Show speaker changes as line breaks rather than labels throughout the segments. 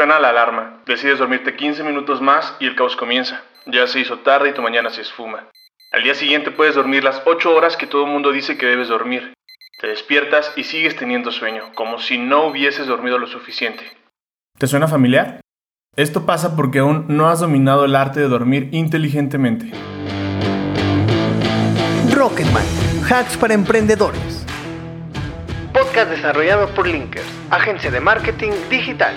Suena la alarma, decides dormirte 15 minutos más y el caos comienza. Ya se hizo tarde y tu mañana se esfuma. Al día siguiente puedes dormir las 8 horas que todo el mundo dice que debes dormir. Te despiertas y sigues teniendo sueño, como si no hubieses dormido lo suficiente.
¿Te suena familiar? Esto pasa porque aún no has dominado el arte de dormir inteligentemente.
Rocketman, hacks para emprendedores. Podcast desarrollado por Linkers, agencia de marketing digital.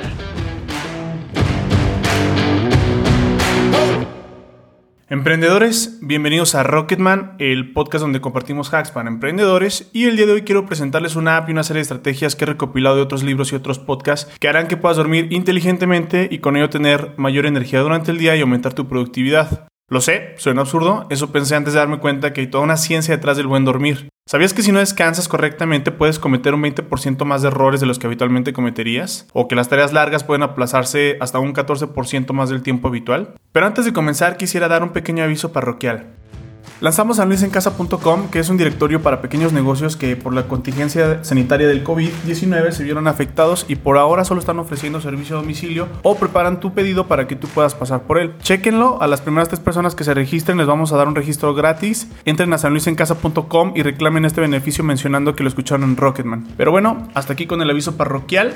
Emprendedores, bienvenidos a Rocketman, el podcast donde compartimos hacks para emprendedores y el día de hoy quiero presentarles una app y una serie de estrategias que he recopilado de otros libros y otros podcasts que harán que puedas dormir inteligentemente y con ello tener mayor energía durante el día y aumentar tu productividad. Lo sé, suena absurdo, eso pensé antes de darme cuenta que hay toda una ciencia detrás del buen dormir. ¿Sabías que si no descansas correctamente puedes cometer un 20% más de errores de los que habitualmente cometerías? ¿O que las tareas largas pueden aplazarse hasta un 14% más del tiempo habitual? Pero antes de comenzar quisiera dar un pequeño aviso parroquial. Lanzamos sanluisencasa.com, que es un directorio para pequeños negocios que por la contingencia sanitaria del COVID-19 se vieron afectados y por ahora solo están ofreciendo servicio a domicilio o preparan tu pedido para que tú puedas pasar por él. Chequenlo, a las primeras tres personas que se registren les vamos a dar un registro gratis. Entren a sanluisencasa.com y reclamen este beneficio mencionando que lo escucharon en Rocketman. Pero bueno, hasta aquí con el aviso parroquial.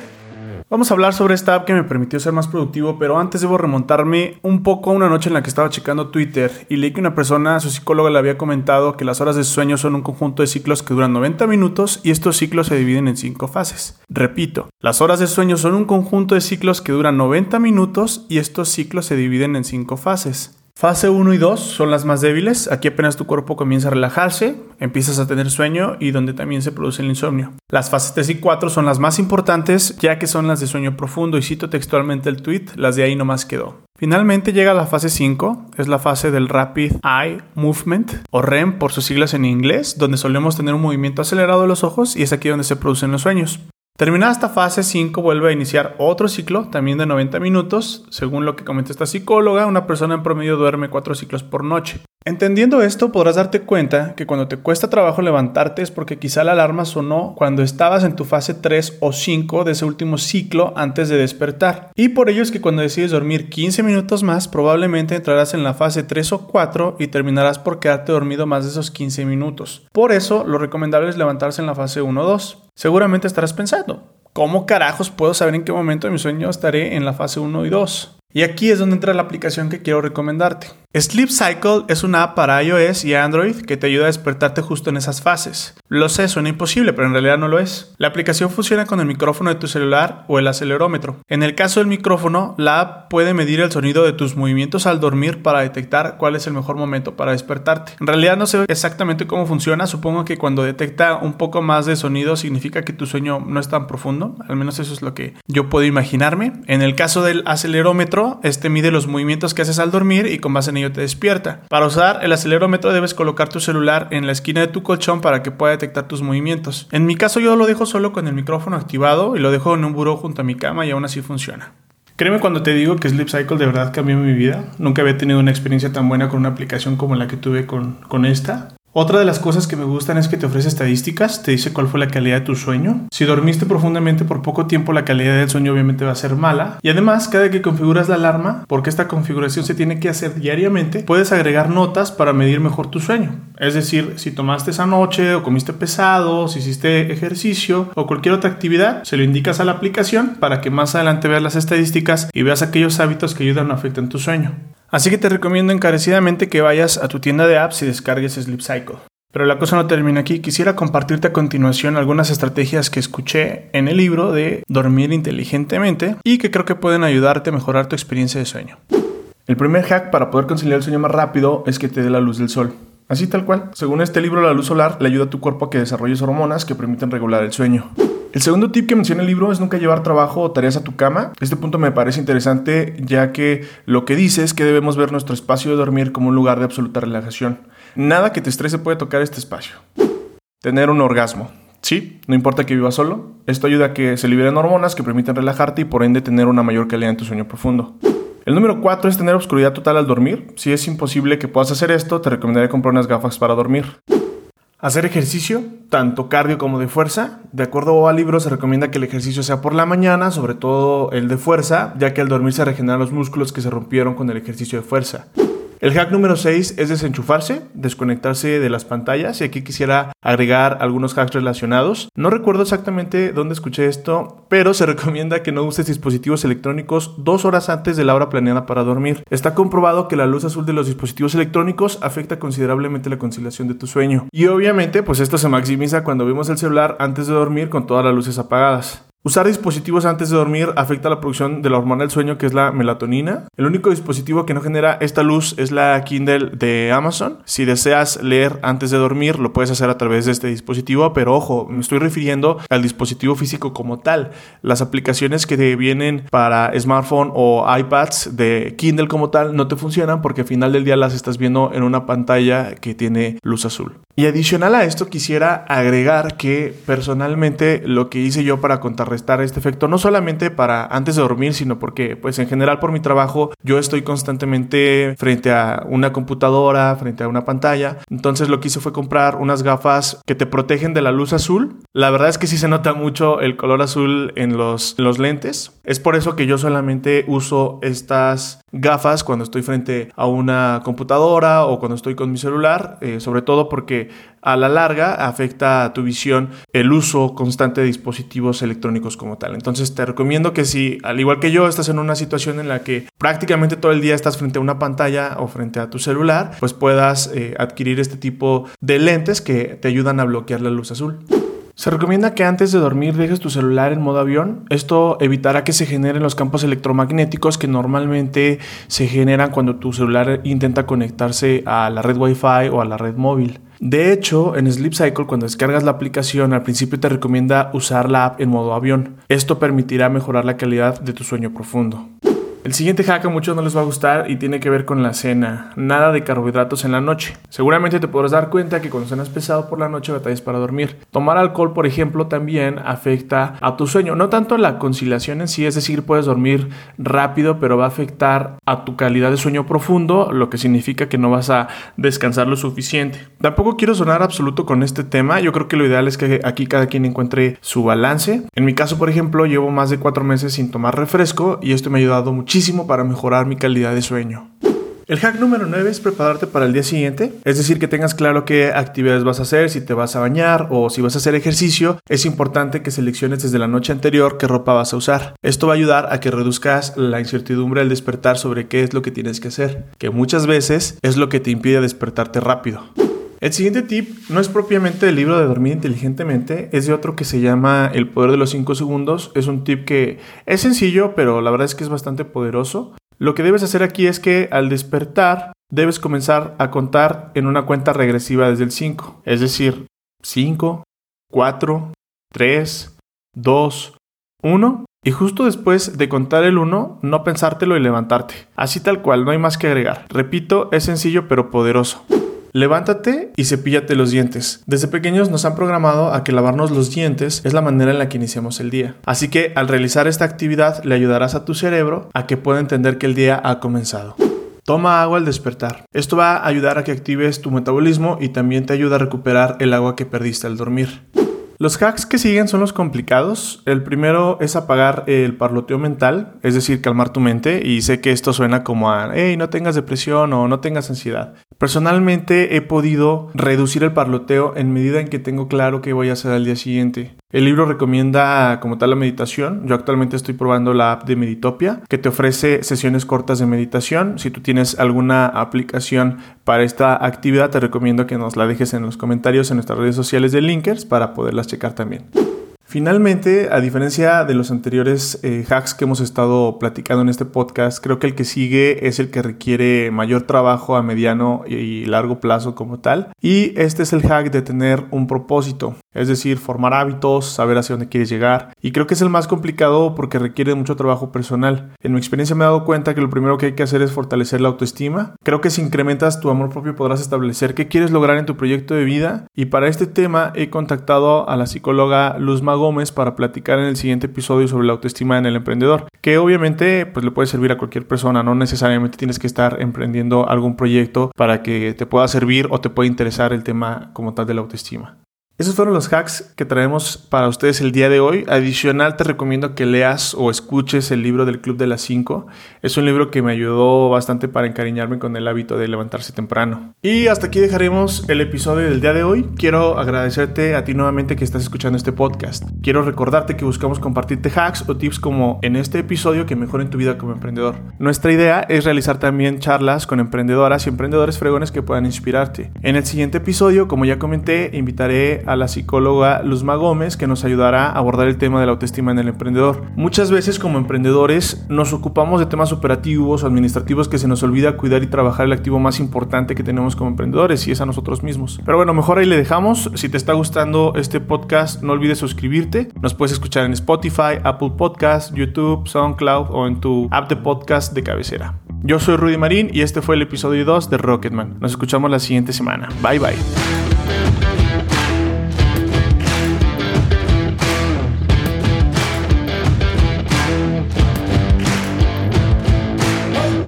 Vamos a hablar sobre esta app que me permitió ser más productivo, pero antes debo remontarme un poco a una noche en la que estaba checando Twitter y leí que una persona, su psicóloga, le había comentado que las horas de sueño son un conjunto de ciclos que duran 90 minutos y estos ciclos se dividen en 5 fases. Repito, las horas de sueño son un conjunto de ciclos que duran 90 minutos y estos ciclos se dividen en 5 fases. Fase 1 y 2 son las más débiles, aquí apenas tu cuerpo comienza a relajarse, empiezas a tener sueño y donde también se produce el insomnio. Las fases 3 y 4 son las más importantes ya que son las de sueño profundo y cito textualmente el tweet, las de ahí no más quedó. Finalmente llega la fase 5, es la fase del Rapid Eye Movement o REM por sus siglas en inglés, donde solemos tener un movimiento acelerado de los ojos y es aquí donde se producen los sueños. Terminada esta fase 5 vuelve a iniciar otro ciclo, también de 90 minutos. Según lo que comenta esta psicóloga, una persona en promedio duerme 4 ciclos por noche. Entendiendo esto, podrás darte cuenta que cuando te cuesta trabajo levantarte es porque quizá la alarma sonó cuando estabas en tu fase 3 o 5 de ese último ciclo antes de despertar. Y por ello es que cuando decides dormir 15 minutos más, probablemente entrarás en la fase 3 o 4 y terminarás por quedarte dormido más de esos 15 minutos. Por eso, lo recomendable es levantarse en la fase 1 o 2. Seguramente estarás pensando, ¿cómo carajos puedo saber en qué momento de mi sueño estaré en la fase 1 y 2? Y aquí es donde entra la aplicación que quiero recomendarte. Sleep Cycle es una app para iOS y Android que te ayuda a despertarte justo en esas fases. Lo sé, suena imposible, pero en realidad no lo es. La aplicación funciona con el micrófono de tu celular o el acelerómetro. En el caso del micrófono, la app puede medir el sonido de tus movimientos al dormir para detectar cuál es el mejor momento para despertarte. En realidad no sé exactamente cómo funciona, supongo que cuando detecta un poco más de sonido significa que tu sueño no es tan profundo, al menos eso es lo que yo puedo imaginarme. En el caso del acelerómetro, este mide los movimientos que haces al dormir y con base en ello te despierta. Para usar el acelerómetro debes colocar tu celular en la esquina de tu colchón para que pueda detectar tus movimientos. En mi caso yo lo dejo solo con el micrófono activado y lo dejo en un buró junto a mi cama y aún así funciona. Créeme cuando te digo que Sleep Cycle de verdad cambió mi vida. Nunca había tenido una experiencia tan buena con una aplicación como la que tuve con, con esta. Otra de las cosas que me gustan es que te ofrece estadísticas, te dice cuál fue la calidad de tu sueño. Si dormiste profundamente por poco tiempo, la calidad del sueño obviamente va a ser mala. Y además, cada que configuras la alarma, porque esta configuración se tiene que hacer diariamente, puedes agregar notas para medir mejor tu sueño. Es decir, si tomaste esa noche o comiste pesado, si hiciste ejercicio o cualquier otra actividad, se lo indicas a la aplicación para que más adelante veas las estadísticas y veas aquellos hábitos que ayudan o afectan tu sueño. Así que te recomiendo encarecidamente que vayas a tu tienda de apps y descargues Sleep Cycle. Pero la cosa no termina aquí. Quisiera compartirte a continuación algunas estrategias que escuché en el libro de Dormir inteligentemente y que creo que pueden ayudarte a mejorar tu experiencia de sueño. El primer hack para poder conciliar el sueño más rápido es que te dé la luz del sol. Así tal cual. Según este libro, la luz solar le ayuda a tu cuerpo a que desarrolles hormonas que permiten regular el sueño. El segundo tip que menciona el libro es nunca llevar trabajo o tareas a tu cama. Este punto me parece interesante ya que lo que dice es que debemos ver nuestro espacio de dormir como un lugar de absoluta relajación. Nada que te estrese puede tocar este espacio. Tener un orgasmo. Sí, no importa que vivas solo. Esto ayuda a que se liberen hormonas que permiten relajarte y por ende tener una mayor calidad en tu sueño profundo. El número 4 es tener oscuridad total al dormir. Si es imposible que puedas hacer esto, te recomendaría comprar unas gafas para dormir. Hacer ejercicio, tanto cardio como de fuerza. De acuerdo a libros se recomienda que el ejercicio sea por la mañana, sobre todo el de fuerza, ya que al dormir se regeneran los músculos que se rompieron con el ejercicio de fuerza. El hack número 6 es desenchufarse, desconectarse de las pantallas y aquí quisiera agregar algunos hacks relacionados. No recuerdo exactamente dónde escuché esto, pero se recomienda que no uses dispositivos electrónicos dos horas antes de la hora planeada para dormir. Está comprobado que la luz azul de los dispositivos electrónicos afecta considerablemente la conciliación de tu sueño. Y obviamente pues esto se maximiza cuando vemos el celular antes de dormir con todas las luces apagadas. Usar dispositivos antes de dormir afecta la producción de la hormona del sueño que es la melatonina. El único dispositivo que no genera esta luz es la Kindle de Amazon. Si deseas leer antes de dormir, lo puedes hacer a través de este dispositivo, pero ojo, me estoy refiriendo al dispositivo físico como tal. Las aplicaciones que te vienen para smartphone o iPads de Kindle como tal no te funcionan porque al final del día las estás viendo en una pantalla que tiene luz azul. Y adicional a esto quisiera agregar que personalmente lo que hice yo para contrarrestar este efecto, no solamente para antes de dormir, sino porque pues en general por mi trabajo yo estoy constantemente frente a una computadora, frente a una pantalla. Entonces lo que hice fue comprar unas gafas que te protegen de la luz azul. La verdad es que sí se nota mucho el color azul en los, los lentes. Es por eso que yo solamente uso estas gafas cuando estoy frente a una computadora o cuando estoy con mi celular, eh, sobre todo porque a la larga afecta a tu visión el uso constante de dispositivos electrónicos como tal. Entonces te recomiendo que si, al igual que yo, estás en una situación en la que prácticamente todo el día estás frente a una pantalla o frente a tu celular, pues puedas eh, adquirir este tipo de lentes que te ayudan a bloquear la luz azul. Se recomienda que antes de dormir dejes tu celular en modo avión. Esto evitará que se generen los campos electromagnéticos que normalmente se generan cuando tu celular intenta conectarse a la red Wi-Fi o a la red móvil. De hecho, en Sleep Cycle, cuando descargas la aplicación, al principio te recomienda usar la app en modo avión. Esto permitirá mejorar la calidad de tu sueño profundo. El siguiente hack a muchos no les va a gustar y tiene que ver con la cena. Nada de carbohidratos en la noche. Seguramente te podrás dar cuenta que cuando cenas pesado por la noche batallas para dormir. Tomar alcohol, por ejemplo, también afecta a tu sueño. No tanto la conciliación en sí, es decir, puedes dormir rápido, pero va a afectar a tu calidad de sueño profundo, lo que significa que no vas a descansar lo suficiente. Tampoco quiero sonar absoluto con este tema. Yo creo que lo ideal es que aquí cada quien encuentre su balance. En mi caso, por ejemplo, llevo más de cuatro meses sin tomar refresco y esto me ha ayudado para mejorar mi calidad de sueño. El hack número 9 es prepararte para el día siguiente, es decir, que tengas claro qué actividades vas a hacer, si te vas a bañar o si vas a hacer ejercicio, es importante que selecciones desde la noche anterior qué ropa vas a usar. Esto va a ayudar a que reduzcas la incertidumbre al despertar sobre qué es lo que tienes que hacer, que muchas veces es lo que te impide despertarte rápido. El siguiente tip no es propiamente del libro de dormir inteligentemente, es de otro que se llama El poder de los 5 segundos. Es un tip que es sencillo, pero la verdad es que es bastante poderoso. Lo que debes hacer aquí es que al despertar debes comenzar a contar en una cuenta regresiva desde el 5, es decir, 5, 4, 3, 2, 1 y justo después de contar el 1, no pensártelo y levantarte. Así tal cual, no hay más que agregar. Repito, es sencillo pero poderoso. Levántate y cepíllate los dientes. Desde pequeños nos han programado a que lavarnos los dientes es la manera en la que iniciamos el día. Así que al realizar esta actividad le ayudarás a tu cerebro a que pueda entender que el día ha comenzado. Toma agua al despertar. Esto va a ayudar a que actives tu metabolismo y también te ayuda a recuperar el agua que perdiste al dormir. Los hacks que siguen son los complicados. El primero es apagar el parloteo mental, es decir, calmar tu mente. Y sé que esto suena como a, hey, no tengas depresión o no tengas ansiedad. Personalmente he podido reducir el parloteo en medida en que tengo claro qué voy a hacer al día siguiente. El libro recomienda como tal la meditación. Yo actualmente estoy probando la app de Meditopia, que te ofrece sesiones cortas de meditación. Si tú tienes alguna aplicación para esta actividad, te recomiendo que nos la dejes en los comentarios en nuestras redes sociales de Linkers para poderlas checar también. Finalmente, a diferencia de los anteriores eh, hacks que hemos estado platicando en este podcast, creo que el que sigue es el que requiere mayor trabajo a mediano y largo plazo como tal. Y este es el hack de tener un propósito, es decir, formar hábitos, saber hacia dónde quieres llegar. Y creo que es el más complicado porque requiere mucho trabajo personal. En mi experiencia me he dado cuenta que lo primero que hay que hacer es fortalecer la autoestima. Creo que si incrementas tu amor propio podrás establecer qué quieres lograr en tu proyecto de vida. Y para este tema he contactado a la psicóloga Luz Gómez para platicar en el siguiente episodio sobre la autoestima en el emprendedor, que obviamente pues le puede servir a cualquier persona, no necesariamente tienes que estar emprendiendo algún proyecto para que te pueda servir o te pueda interesar el tema como tal de la autoestima. Esos fueron los hacks que traemos para ustedes el día de hoy. Adicional, te recomiendo que leas o escuches el libro del Club de las 5. Es un libro que me ayudó bastante para encariñarme con el hábito de levantarse temprano. Y hasta aquí dejaremos el episodio del día de hoy. Quiero agradecerte a ti nuevamente que estás escuchando este podcast. Quiero recordarte que buscamos compartirte hacks o tips como en este episodio que mejoren tu vida como emprendedor. Nuestra idea es realizar también charlas con emprendedoras y emprendedores fregones que puedan inspirarte. En el siguiente episodio, como ya comenté, invitaré a la psicóloga Luzma Gómez que nos ayudará a abordar el tema de la autoestima en el emprendedor. Muchas veces como emprendedores nos ocupamos de temas operativos o administrativos que se nos olvida cuidar y trabajar el activo más importante que tenemos como emprendedores y es a nosotros mismos. Pero bueno, mejor ahí le dejamos. Si te está gustando este podcast, no olvides suscribirte. Nos puedes escuchar en Spotify, Apple Podcast, YouTube, SoundCloud o en tu app de podcast de cabecera. Yo soy Rudy Marín y este fue el episodio 2 de Rocketman. Nos escuchamos la siguiente semana. Bye bye.